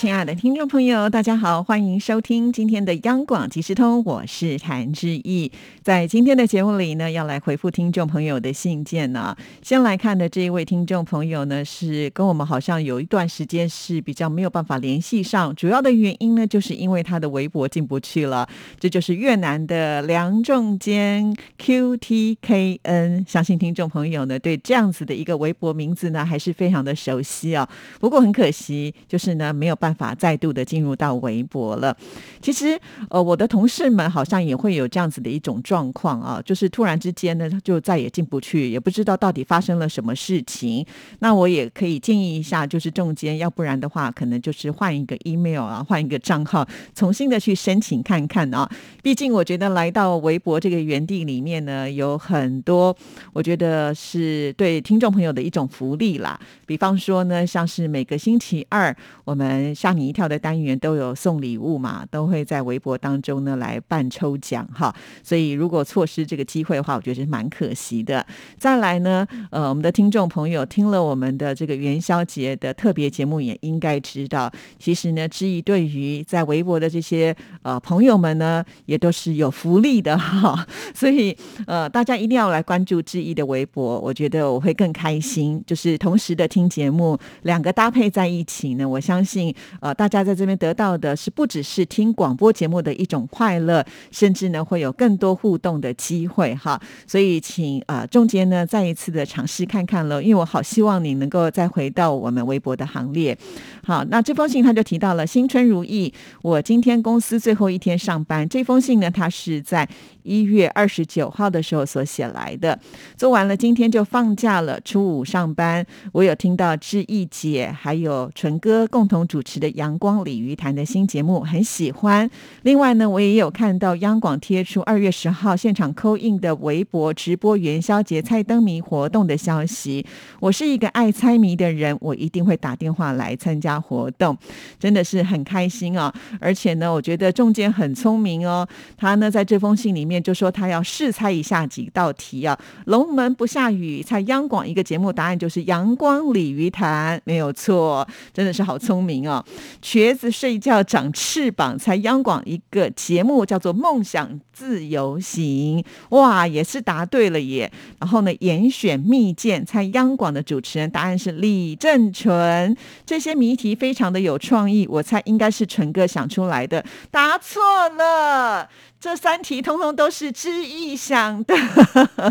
亲爱的听众朋友，大家好，欢迎收听今天的央广即时通，我是谭志毅。在今天的节目里呢，要来回复听众朋友的信件呢。先来看的这一位听众朋友呢，是跟我们好像有一段时间是比较没有办法联系上，主要的原因呢，就是因为他的微博进不去了。这就是越南的梁仲坚 QTKN，相信听众朋友呢对这样子的一个微博名字呢还是非常的熟悉啊。不过很可惜，就是呢没有办法再度的进入到微博了。其实呃，我的同事们好像也会有这样子的一种状况啊，就是突然之间呢就再也进不去，也不知道到底发生了什么事情。那我也可以建议一下，就是中间，要不然的话，可能就是换一个 email 啊，换一个账号，重新的去申请看看啊。毕竟我觉得来到微博这个园地里面呢，有很多我觉得是对听众朋友的一种福利啦。比方说呢，像是每个星期二我们吓你一跳的单元都有送礼物嘛，都会在微博当中呢来办抽奖哈。所以如果错失这个机会的话，我觉得是蛮可惜的。再来呢，呃，我们的听众朋友听了我们的这个元宵节的特别节目，也应该知道，其实呢，志毅对于在微博的这些呃朋友们呢，也都是有福利的哈。所以呃，大家一定要来关注志毅的微博，我觉得我会更开心。就是同时的听节目，两个搭配在一起呢，我相信呃，大家在这边得到的是不只是听广播节目的一种快乐，甚至呢会有更多互动的机会哈。所以请啊中间呢再一次的尝试看看了，因为我好希望你能够再回到我们微博的行列。好，那这封信他就提到了新春如意，我今天公司最后一天上班。这封信呢，他是在一月二十九号的时候所写来的。做完了，今天就放假了，初五上班。我有听到志毅姐还有纯哥共同主持的《阳光鲤鱼潭》的新节目，很喜欢。另外呢，我也有看到央广贴出二月十号现场扣印的微博直播元宵节猜灯谜活动的消息。我是一个爱猜谜的人，我一定会打电话来参加。活动真的是很开心啊！而且呢，我觉得仲坚很聪明哦。他呢在这封信里面就说他要试猜一下几道题啊。龙门不下雨，猜央广一个节目答案就是阳光鲤鱼潭，没有错，真的是好聪明哦。瘸子睡觉长翅膀，猜央广一个节目叫做梦想自由行，哇，也是答对了耶。然后呢，严选密件，猜央广的主持人答案是李正淳，这些谜题。非常的有创意，我猜应该是淳哥想出来的，答错了。这三题通通都是知意想的，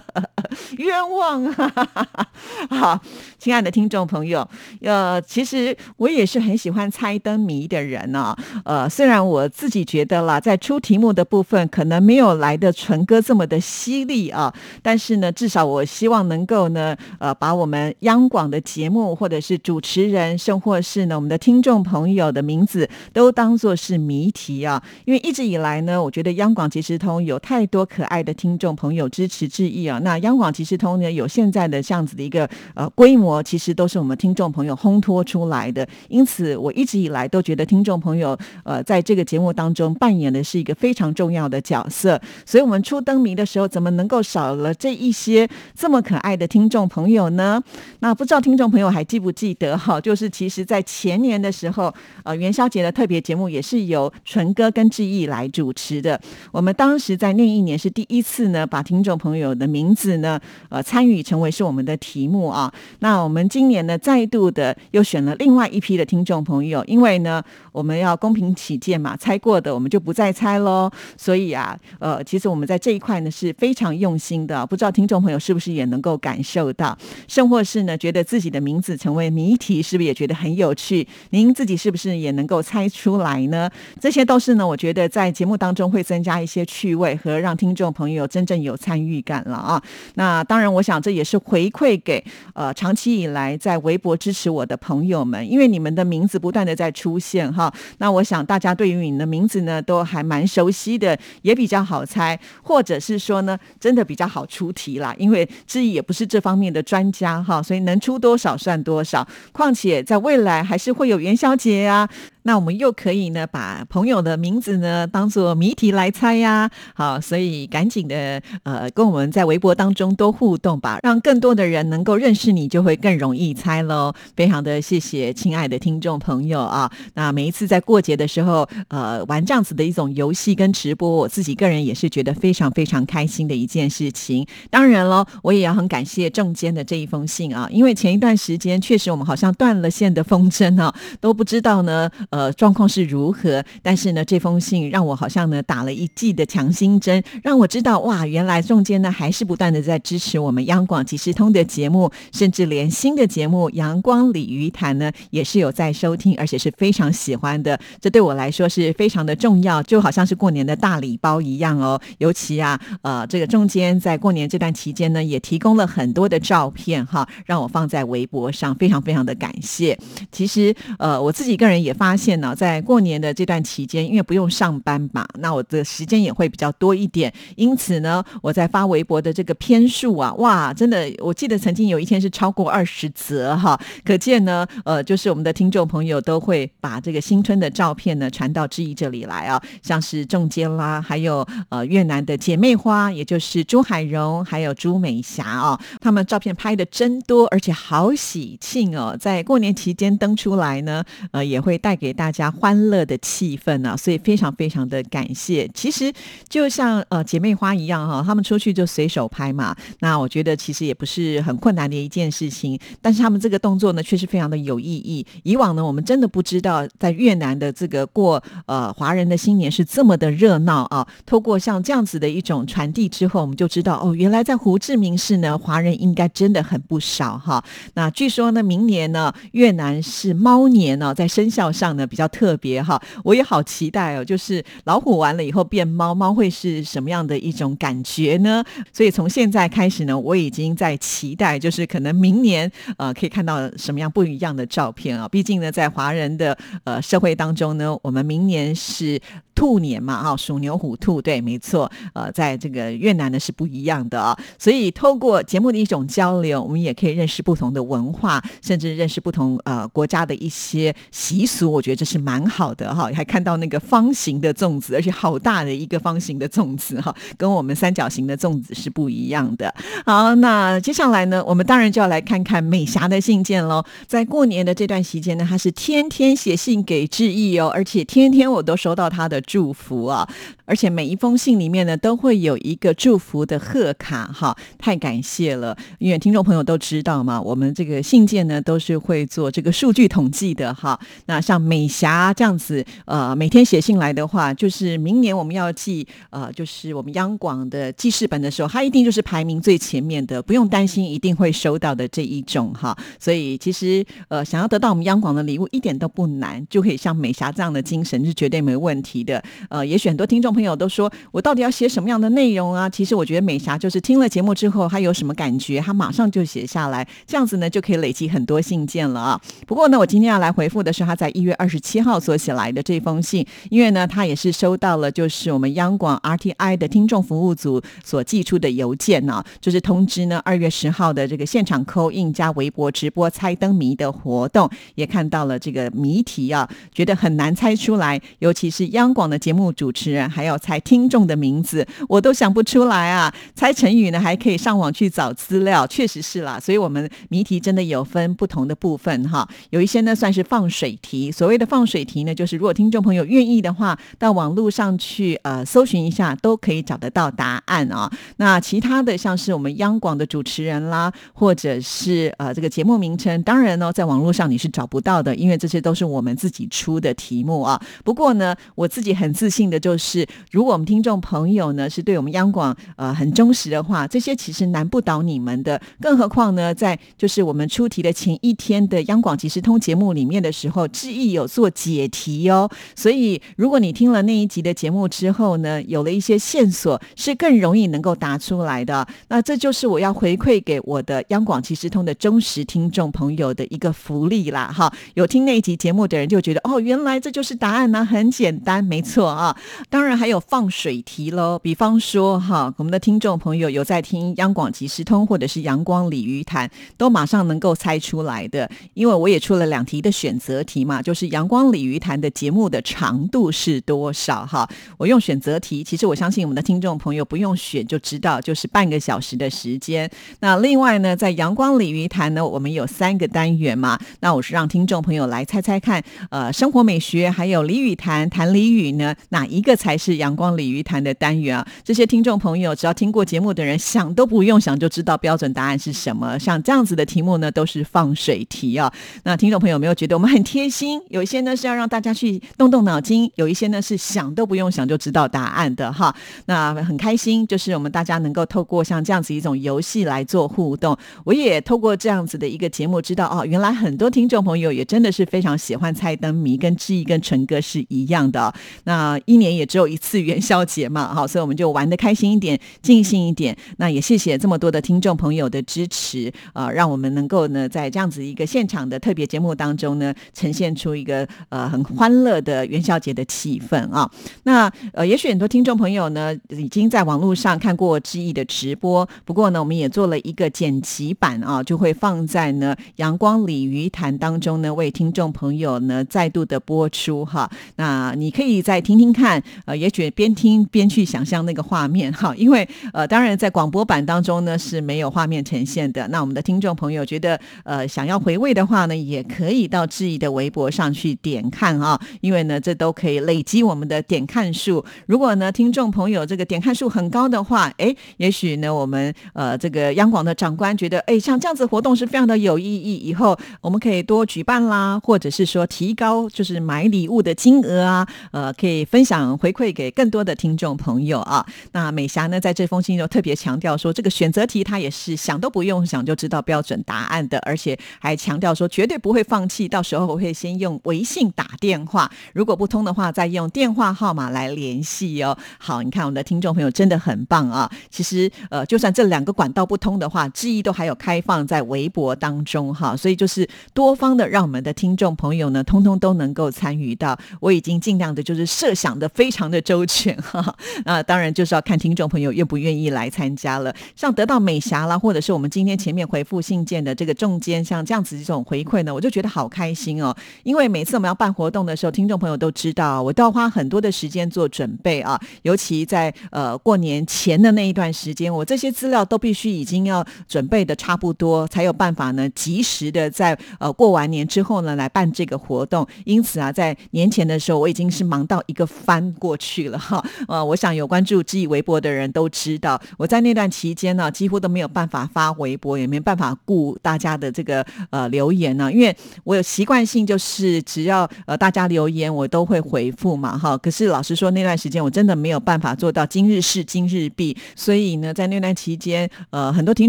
冤枉啊！好，亲爱的听众朋友，呃，其实我也是很喜欢猜灯谜的人呢。呃，虽然我自己觉得啦，在出题目的部分可能没有来的纯哥这么的犀利啊，但是呢，至少我希望能够呢，呃，把我们央广的节目或者是主持人，甚或是呢我们的听众朋友的名字，都当做是谜题啊。因为一直以来呢，我觉得央广即时通有太多可爱的听众朋友支持致意啊！那央广即时通呢，有现在的这样子的一个呃规模，其实都是我们听众朋友烘托出来的。因此，我一直以来都觉得听众朋友呃在这个节目当中扮演的是一个非常重要的角色。所以，我们出灯谜的时候，怎么能够少了这一些这么可爱的听众朋友呢？那不知道听众朋友还记不记得哈？就是其实在前年的时候，呃元宵节的特别节目也是由纯哥跟志毅来主持的。我们当时在那一年是第一次呢，把听众朋友的名字呢，呃，参与成为是我们的题目啊。那我们今年呢，再度的又选了另外一批的听众朋友，因为呢，我们要公平起见嘛，猜过的我们就不再猜喽。所以啊，呃，其实我们在这一块呢是非常用心的，不知道听众朋友是不是也能够感受到，甚或是呢，觉得自己的名字成为谜题，是不是也觉得很有趣？您自己是不是也能够猜出来呢？这些都是呢，我觉得在节目当中会增加一些趣味和让听众朋友真正有参与感了啊！那当然，我想这也是回馈给呃长期以来在微博支持我的朋友们，因为你们的名字不断的。在出现哈。那我想大家对于你的名字呢都还蛮熟悉的，也比较好猜，或者是说呢真的比较好出题啦，因为志毅也不是这方面的专家哈，所以能出多少算多少。况且在未来还是会有元宵节啊。那我们又可以呢，把朋友的名字呢当做谜题来猜呀。好，所以赶紧的呃，跟我们在微博当中多互动吧，让更多的人能够认识你，就会更容易猜喽。非常的谢谢亲爱的听众朋友啊。那每一次在过节的时候，呃，玩这样子的一种游戏跟直播，我自己个人也是觉得非常非常开心的一件事情。当然喽，我也要很感谢仲坚的这一封信啊，因为前一段时间确实我们好像断了线的风筝啊，都不知道呢。呃，状况是如何？但是呢，这封信让我好像呢打了一剂的强心针，让我知道哇，原来中间呢还是不断的在支持我们央广即时通的节目，甚至连新的节目《阳光鲤鱼潭》呢也是有在收听，而且是非常喜欢的。这对我来说是非常的重要，就好像是过年的大礼包一样哦。尤其啊，呃，这个中间在过年这段期间呢，也提供了很多的照片哈，让我放在微博上，非常非常的感谢。其实呃，我自己个人也发现。呢，在过年的这段期间，因为不用上班嘛，那我的时间也会比较多一点。因此呢，我在发微博的这个篇数啊，哇，真的，我记得曾经有一天是超过二十则哈。可见呢，呃，就是我们的听众朋友都会把这个新春的照片呢传到志毅这里来啊，像是仲坚啦，还有呃越南的姐妹花，也就是朱海荣，还有朱美霞啊，他们照片拍的真多，而且好喜庆哦，在过年期间登出来呢，呃，也会带给。给大家欢乐的气氛呢，所以非常非常的感谢。其实就像呃姐妹花一样哈，他们出去就随手拍嘛。那我觉得其实也不是很困难的一件事情，但是他们这个动作呢，确实非常的有意义。以往呢，我们真的不知道在越南的这个过呃华人的新年是这么的热闹啊。透过像这样子的一种传递之后，我们就知道哦，原来在胡志明市呢，华人应该真的很不少哈。那据说呢，明年呢，越南是猫年呢，在生肖上呢。比较特别哈，我也好期待哦。就是老虎完了以后变猫，猫会是什么样的一种感觉呢？所以从现在开始呢，我已经在期待，就是可能明年呃可以看到什么样不一样的照片啊。毕竟呢，在华人的呃社会当中呢，我们明年是。兔年嘛，哈，属牛虎兔，对，没错，呃，在这个越南呢是不一样的啊，所以透过节目的一种交流，我们也可以认识不同的文化，甚至认识不同呃国家的一些习俗，我觉觉得这是蛮好的哈。还看到那个方形的粽子，而且好大的一个方形的粽子哈，跟我们三角形的粽子是不一样的。好，那接下来呢，我们当然就要来看看美霞的信件喽。在过年的这段时间呢，她是天天写信给志毅哦，而且天天我都收到她的。祝福啊！而且每一封信里面呢，都会有一个祝福的贺卡哈，太感谢了！因为听众朋友都知道嘛，我们这个信件呢都是会做这个数据统计的哈。那像美美霞这样子，呃，每天写信来的话，就是明年我们要寄呃，就是我们央广的记事本的时候，他一定就是排名最前面的，不用担心一定会收到的这一种哈。所以其实呃，想要得到我们央广的礼物一点都不难，就可以像美霞这样的精神是绝对没问题的。呃，也许很多听众朋友都说我到底要写什么样的内容啊？其实我觉得美霞就是听了节目之后，她有什么感觉，她马上就写下来，这样子呢就可以累积很多信件了啊。不过呢，我今天要来回复的是她在一月二十七号所写来的这封信，因为呢，他也是收到了就是我们央广 RTI 的听众服务组所寄出的邮件呢，就是通知呢二月十号的这个现场扣印加微博直播猜灯谜的活动，也看到了这个谜题啊，觉得很难猜出来，尤其是央广。的节目主持人还要猜听众的名字，我都想不出来啊！猜成语呢，还可以上网去找资料，确实是啦。所以，我们谜题真的有分不同的部分哈。有一些呢算是放水题，所谓的放水题呢，就是如果听众朋友愿意的话，到网络上去呃搜寻一下，都可以找得到答案啊。那其他的像是我们央广的主持人啦，或者是呃这个节目名称，当然呢，在网络上你是找不到的，因为这些都是我们自己出的题目啊。不过呢，我自己。很自信的就是，如果我们听众朋友呢是对我们央广呃很忠实的话，这些其实难不倒你们的。更何况呢，在就是我们出题的前一天的央广即时通节目里面的时候，志毅有做解题哦。所以如果你听了那一集的节目之后呢，有了一些线索，是更容易能够答出来的。那这就是我要回馈给我的央广即时通的忠实听众朋友的一个福利啦！哈，有听那一集节目的人就觉得哦，原来这就是答案呢，很简单，没错啊。当然还有放水题喽，比方说哈，我们的听众朋友有在听央广即时通或者是阳光鲤鱼潭，都马上能够猜出来的，因为我也出了两题的选择题嘛，就是阳光鲤鱼潭的节目的长度是多少？哈，我用选择题，其实我相信我们的听众朋友不用选就知道，就是半个小时的时间。那另外呢，在阳光鲤鱼潭呢，我们有三个单元嘛，那我是让听众朋友来猜猜看，呃，生活美学还有鲤鱼潭谈鲤鱼呢，哪一个才是阳光鲤鱼潭的单元啊？这些听众朋友只要听过节目的人，想都不用想就知道标准答案是什么。像这样子的题目呢，都是放水题啊。那听众朋友有没有觉得我们很贴心？有一些呢是要让大家去动动脑筋，有一些呢是想都不用想就知道答案的哈。那很开心，就是我们大家能够透过像这样子一种游戏来做互动。我也透过这样子的一个节目，知道哦，原来很多听众朋友也真的是非常喜欢猜灯谜，跟志毅跟纯哥是一样的。那一年也只有一次元宵节嘛，好，所以我们就玩的开心一点，尽兴一点。那也谢谢这么多的听众朋友的支持啊，让我们能够呢在这样子一个现场的特别节目当中呢，呈现出一个呃很欢乐的元宵节的气氛啊。那呃，也许很多听众朋友呢已经在网络上看过志毅的直播，不过呢，我们也做了一个剪辑版啊，就会放在呢阳光鲤鱼潭当中呢，为听众朋友呢再度的播出哈。那你可以再听听看，呃，也许边听边去想象那个画面哈，因为呃，当然在广播版当中呢是没有画面呈现的。那我们的听众朋友觉得呃想要回味的话呢，也可以到志毅的微博上去点看啊，因为呢这都可以累积我们的点看数。如果呢听众朋友这个点看数很高的话，哎，也许呢我们呃这个央广的长官觉得，哎，像这样子活动是非常的有意义，以后我们可以多举办啦，或者是说提高就是买礼物的金额啊，呃，可以分享回馈给更多的听众朋友啊。那美霞呢，在这封信就特别强调说，这个选择题她也是想都不用想就知道标准答案的，而且还强调说绝对不会放弃，到时候我会先用微信打电话，如果不通的话，再用电话号码来联系哦。好，你看我们的听众朋友真的很棒啊。其实呃，就算这两个管道不通的话，之一都还有开放在微博当中哈，所以就是多方的让我们的听众朋友呢，通通都能够参与到。我已经尽量的就是设想的非常的周全哈。那当然就是要看听众朋友愿不愿意来参加了。像得到美霞啦，或者是我们今天前面回复信件的这个中间，像这样子这种回馈呢，我就觉得好开心哦。因为每每次我们要办活动的时候，听众朋友都知道，我都要花很多的时间做准备啊。尤其在呃过年前的那一段时间，我这些资料都必须已经要准备的差不多，才有办法呢及时的在呃过完年之后呢来办这个活动。因此啊，在年前的时候，我已经是忙到一个翻过去了哈。呃，我想有关注知意微博的人都知道，我在那段期间呢，几乎都没有办法发微博，也没办法顾大家的这个呃留言呢，因为我有习惯性就是只要呃大家留言，我都会回复嘛哈。可是老实说，那段时间我真的没有办法做到今日事今日毕，所以呢，在那段期间，呃，很多听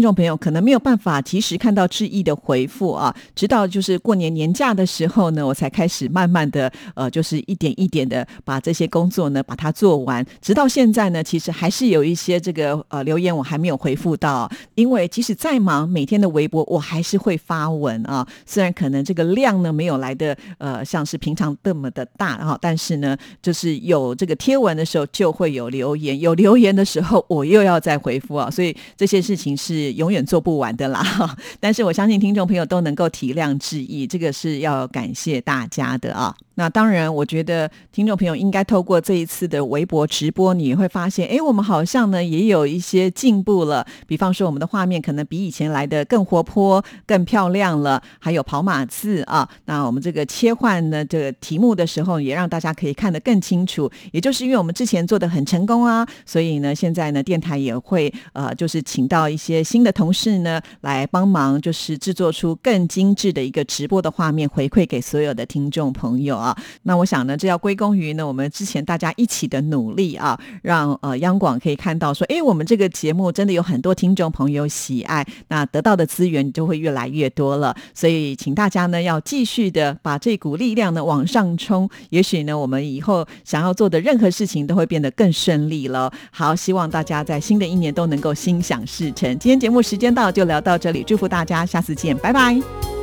众朋友可能没有办法及时看到致意的回复啊，直到就是过年年假的时候呢，我才开始慢慢的呃，就是一点一点的把这些工作呢把它做完，直到现在呢，其实还是有一些这个呃留言我还没有回复到，因为即使再忙，每天的微博我还是会发文啊，虽然可能这个量呢没有来的呃呃像是平常这么的大哈，但是呢，就是有这个贴文的时候就会有留言，有留言的时候我又要再回复啊，所以这些事情是永远做不完的啦。但是我相信听众朋友都能够体谅质疑，这个是要感谢大家的啊。那当然，我觉得听众朋友应该透过这一次的微博直播，你会发现，哎，我们好像呢也有一些进步了。比方说，我们的画面可能比以前来的更活泼、更漂亮了，还有跑马字啊。那我们这个切换呢这个题目的时候，也让大家可以看得更清楚。也就是因为我们之前做的很成功啊，所以呢，现在呢电台也会呃，就是请到一些新的同事呢来帮忙，就是制作出更精致的一个直播的画面，回馈给所有的听众朋友啊。那我想呢，这要归功于呢我们之前大家一起的努力啊，让呃央广可以看到说，哎，我们这个节目真的有很多听众朋友喜爱，那得到的资源就会越来越多了。所以请大家呢要继续的把这股力量呢往上冲，也许呢我们以后想要做的任何事情都会变得更顺利了。好，希望大家在新的一年都能够心想事成。今天节目时间到，就聊到这里，祝福大家，下次见，拜拜。